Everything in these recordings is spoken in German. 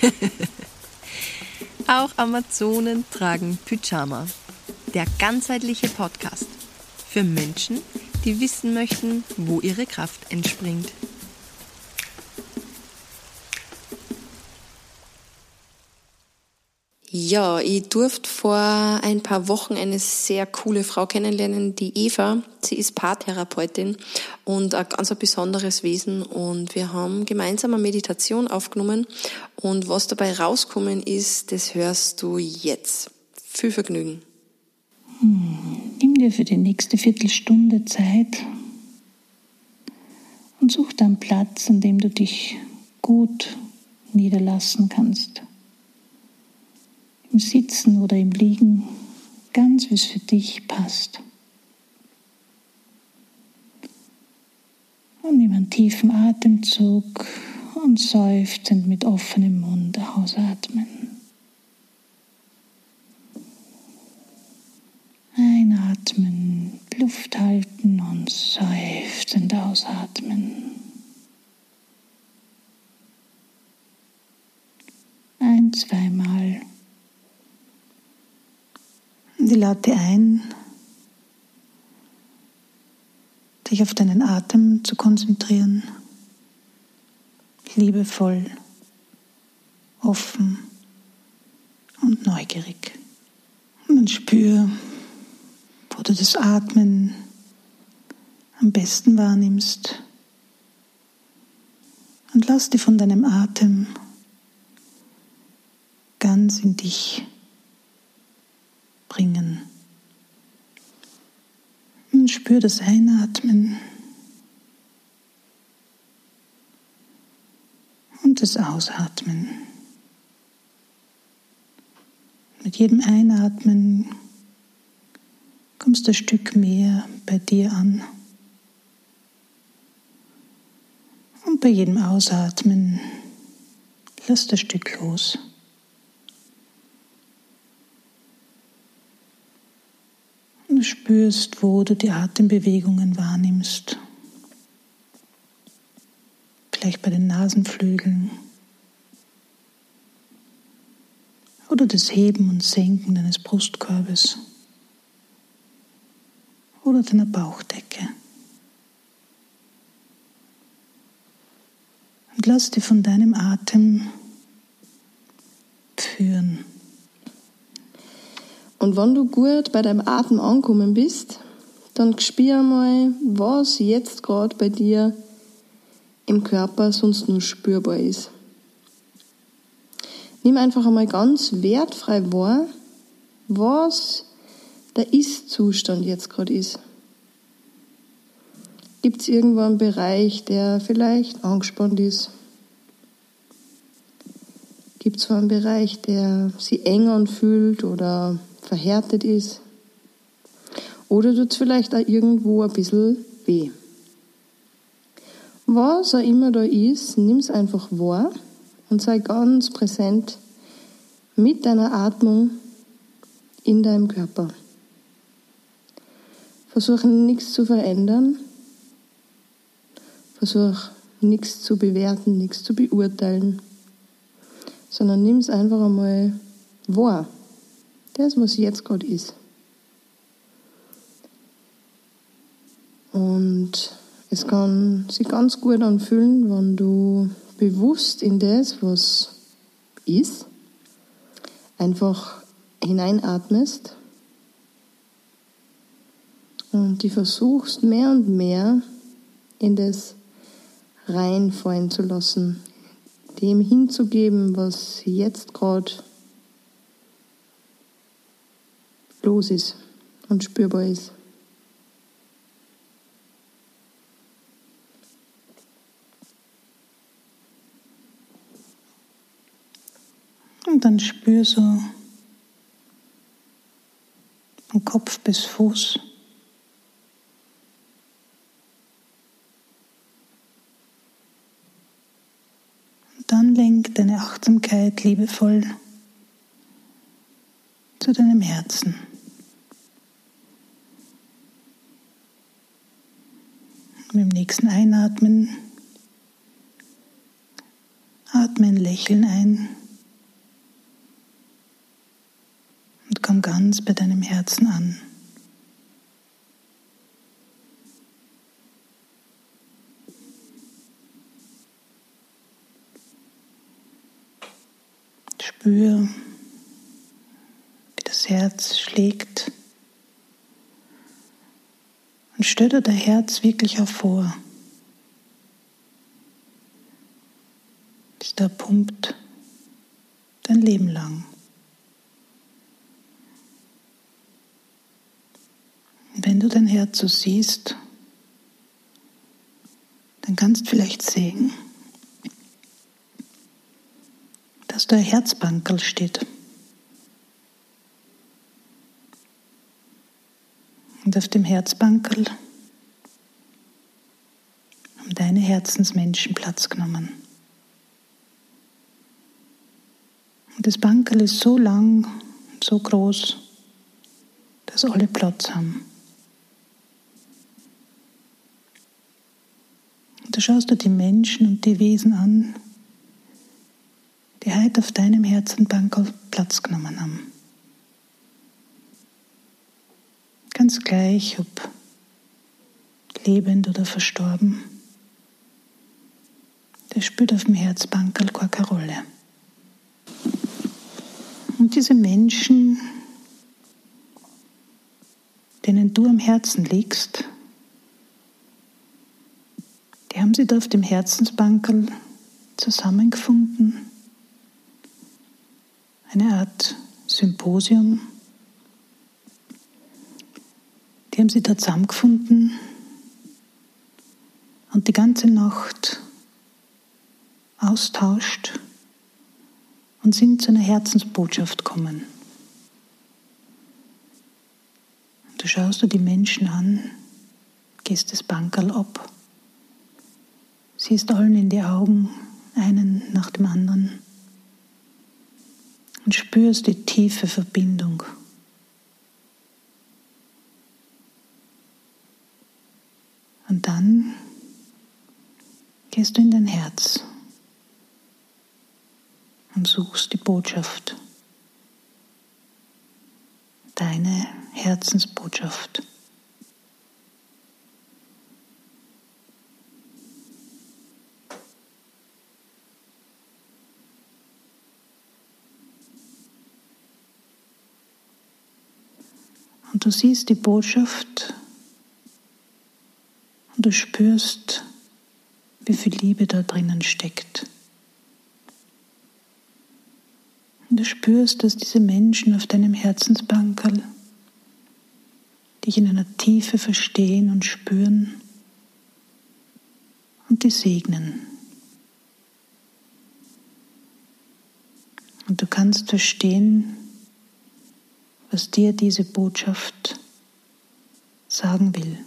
Auch Amazonen tragen Pyjama. Der ganzheitliche Podcast für Menschen, die wissen möchten, wo ihre Kraft entspringt. Ja, ich durfte vor ein paar Wochen eine sehr coole Frau kennenlernen, die Eva. Sie ist Paartherapeutin und ein ganz besonderes Wesen und wir haben gemeinsam eine Meditation aufgenommen und was dabei rauskommen ist, das hörst du jetzt. Viel Vergnügen. Hm, nimm dir für die nächste Viertelstunde Zeit und such dann Platz, an dem du dich gut niederlassen kannst Sitzen oder im Liegen, ganz wie es für dich passt. Und nimm einen tiefen Atemzug und seufzend mit offenem Mund ausatmen. Einatmen, Luft halten und seufzend ausatmen. Ein, zweimal die lade ein, dich auf deinen Atem zu konzentrieren, liebevoll, offen und neugierig. Und dann spür, wo du das Atmen am besten wahrnimmst. Und lass dich von deinem Atem ganz in dich bringen. Und spür das Einatmen und das Ausatmen. Mit jedem Einatmen kommst du ein Stück mehr bei dir an. Und bei jedem Ausatmen lass das Stück los. du spürst, wo du die Atembewegungen wahrnimmst. Vielleicht bei den Nasenflügeln. Oder das Heben und Senken deines Brustkorbes. Oder deiner Bauchdecke. Und lass dich von deinem Atem Und wenn du gut bei deinem Atem angekommen bist, dann spür mal, was jetzt gerade bei dir im Körper sonst nur spürbar ist. Nimm einfach einmal ganz wertfrei wahr, was der Ist-Zustand jetzt gerade ist. Gibt es irgendwo einen Bereich, der vielleicht angespannt ist? Gibt es einen Bereich, der sich eng anfühlt oder verhärtet ist. Oder tut es vielleicht auch irgendwo ein bisschen weh. Was auch immer da ist, nimm es einfach wahr und sei ganz präsent mit deiner Atmung in deinem Körper. Versuche nichts zu verändern. Versuch nichts zu bewerten, nichts zu beurteilen, sondern nimm es einfach einmal wahr das, was jetzt gerade ist. Und es kann sich ganz gut anfühlen, wenn du bewusst in das, was ist, einfach hineinatmest und die versuchst mehr und mehr in das reinfallen zu lassen, dem hinzugeben, was jetzt gerade los ist und spürbar ist. Und dann spür so von Kopf bis Fuß. Und dann lenk deine Achtsamkeit liebevoll zu deinem Herzen. Mit dem nächsten Einatmen. Atme ein Lächeln ein. Und komm ganz bei deinem Herzen an. Spür, wie das Herz schlägt. Und stell dir dein Herz wirklich auch vor. Da pumpt dein Leben lang. Wenn du dein Herz so siehst, dann kannst du vielleicht sehen, dass da ein Herzbankerl steht. Und auf dem Herzbankerl haben deine Herzensmenschen Platz genommen. Und das Bankerl ist so lang, so groß, dass alle Platz haben. Und da schaust du die Menschen und die Wesen an, die heute auf deinem Herzenbankerl Platz genommen haben. Ganz gleich, ob lebend oder verstorben, der spielt auf dem Herzbankerl keine Rolle. Und diese Menschen, denen du am Herzen liegst, die haben sie da auf dem Herzensbankerl zusammengefunden. Eine Art Symposium. Die haben sie da zusammengefunden und die ganze Nacht austauscht und sind zu einer Herzensbotschaft kommen. Du schaust du die Menschen an, gehst das Bankerl ab, siehst allen in die Augen, einen nach dem anderen und spürst die tiefe Verbindung. Und dann gehst du in dein Herz und suchst die Botschaft, deine Herzensbotschaft. Und du siehst die Botschaft du spürst, wie viel Liebe da drinnen steckt. Und du spürst, dass diese Menschen auf deinem Herzensbankerl dich in einer Tiefe verstehen und spüren und die segnen. Und du kannst verstehen, was dir diese Botschaft sagen will.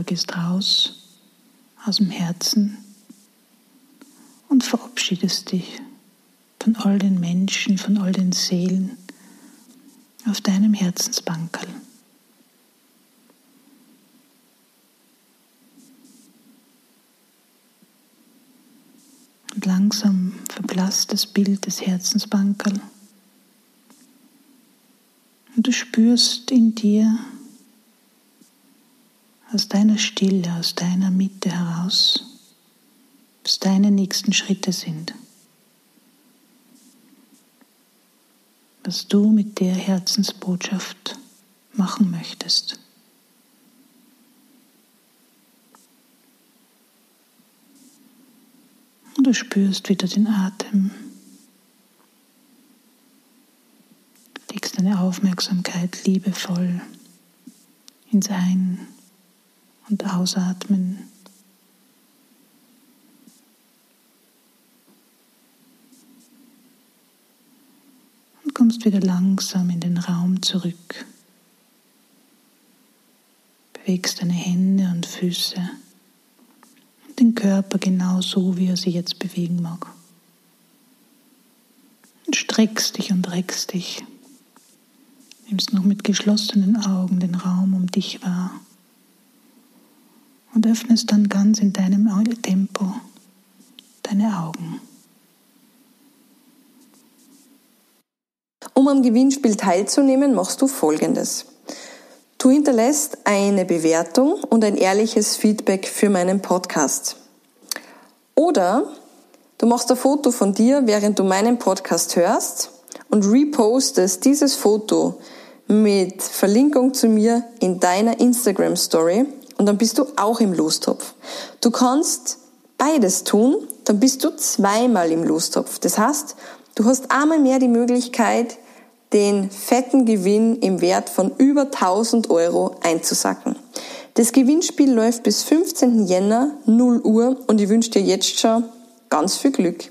Du gehst raus aus dem Herzen und verabschiedest dich von all den Menschen, von all den Seelen auf deinem Herzensbankerl. Und langsam verblasst das Bild des Herzensbankerl. Und du spürst in dir, aus deiner Stille, aus deiner Mitte heraus, was deine nächsten Schritte sind. Was du mit der Herzensbotschaft machen möchtest. Und du spürst wieder den Atem. Legst deine Aufmerksamkeit liebevoll ins Ein- und ausatmen. Und kommst wieder langsam in den Raum zurück. Bewegst deine Hände und Füße und den Körper genau so, wie er sich jetzt bewegen mag. Und streckst dich und reckst dich. Nimmst noch mit geschlossenen Augen den Raum um dich wahr und öffnest dann ganz in deinem Tempo deine Augen. Um am Gewinnspiel teilzunehmen, machst du Folgendes. Du hinterlässt eine Bewertung und ein ehrliches Feedback für meinen Podcast. Oder du machst ein Foto von dir, während du meinen Podcast hörst und repostest dieses Foto mit Verlinkung zu mir in deiner Instagram Story und dann bist du auch im Lostopf. Du kannst beides tun, dann bist du zweimal im Lostopf. Das heißt, du hast einmal mehr die Möglichkeit, den fetten Gewinn im Wert von über 1000 Euro einzusacken. Das Gewinnspiel läuft bis 15. Jänner 0 Uhr und ich wünsche dir jetzt schon ganz viel Glück.